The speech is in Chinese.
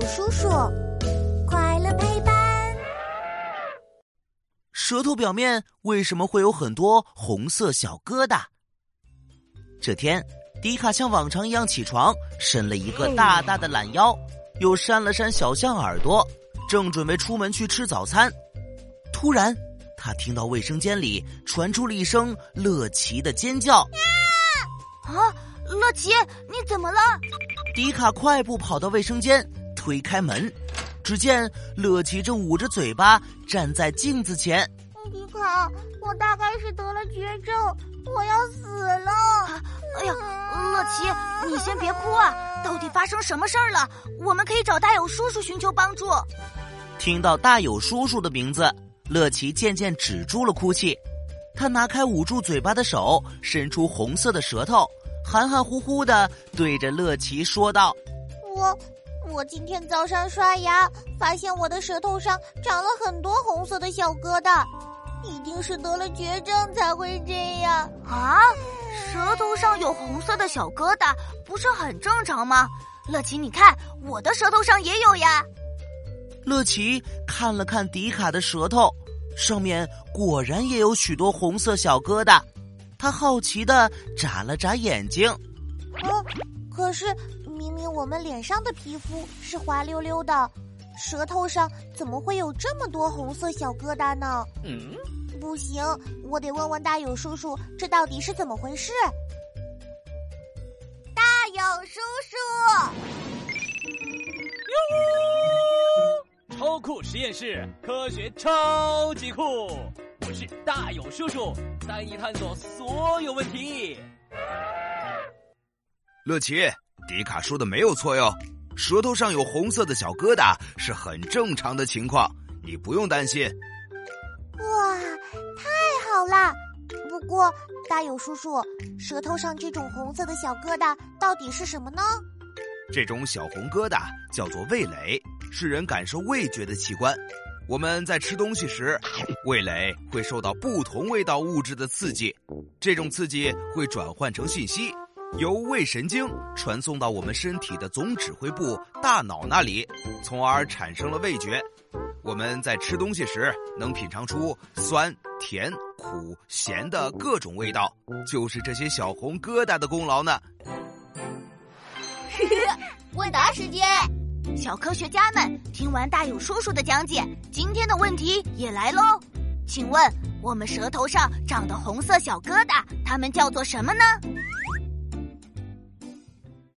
友叔叔，快乐陪伴。舌头表面为什么会有很多红色小疙瘩？这天，迪卡像往常一样起床，伸了一个大大的懒腰，又扇了扇小象耳朵，正准备出门去吃早餐。突然，他听到卫生间里传出了一声乐奇的尖叫。啊，乐奇，你怎么了？迪卡快步跑到卫生间，推开门，只见乐奇正捂着嘴巴站在镜子前。迪卡，我大概是得了绝症，我要死了！哎呀，乐奇，你先别哭啊！到底发生什么事儿了？我们可以找大友叔叔寻求帮助。听到大友叔叔的名字，乐奇渐渐止住了哭泣。他拿开捂住嘴巴的手，伸出红色的舌头。含含糊糊的对着乐奇说道：“我，我今天早上刷牙，发现我的舌头上长了很多红色的小疙瘩，一定是得了绝症才会这样啊！舌头上有红色的小疙瘩，不是很正常吗？乐奇，你看我的舌头上也有呀。”乐奇看了看迪卡的舌头，上面果然也有许多红色小疙瘩。他好奇的眨了眨眼睛，嗯，可是明明我们脸上的皮肤是滑溜溜的，舌头上怎么会有这么多红色小疙瘩呢？嗯，不行，我得问问大勇叔叔，这到底是怎么回事？大勇叔叔，哟，超酷实验室，科学超级酷。我是大勇叔叔，带你探索所有问题。乐奇，迪卡说的没有错哟，舌头上有红色的小疙瘩是很正常的情况，你不用担心。哇，太好啦！不过，大友叔叔，舌头上这种红色的小疙瘩到底是什么呢？这种小红疙瘩叫做味蕾，是人感受味觉的器官。我们在吃东西时，味蕾会受到不同味道物质的刺激，这种刺激会转换成信息，由胃神经传送到我们身体的总指挥部大脑那里，从而产生了味觉。我们在吃东西时能品尝出酸、甜、苦、咸的各种味道，就是这些小红疙瘩的功劳呢。问答时间。小科学家们听完大勇叔叔的讲解，今天的问题也来喽。请问我们舌头上长的红色小疙瘩，它们叫做什么呢？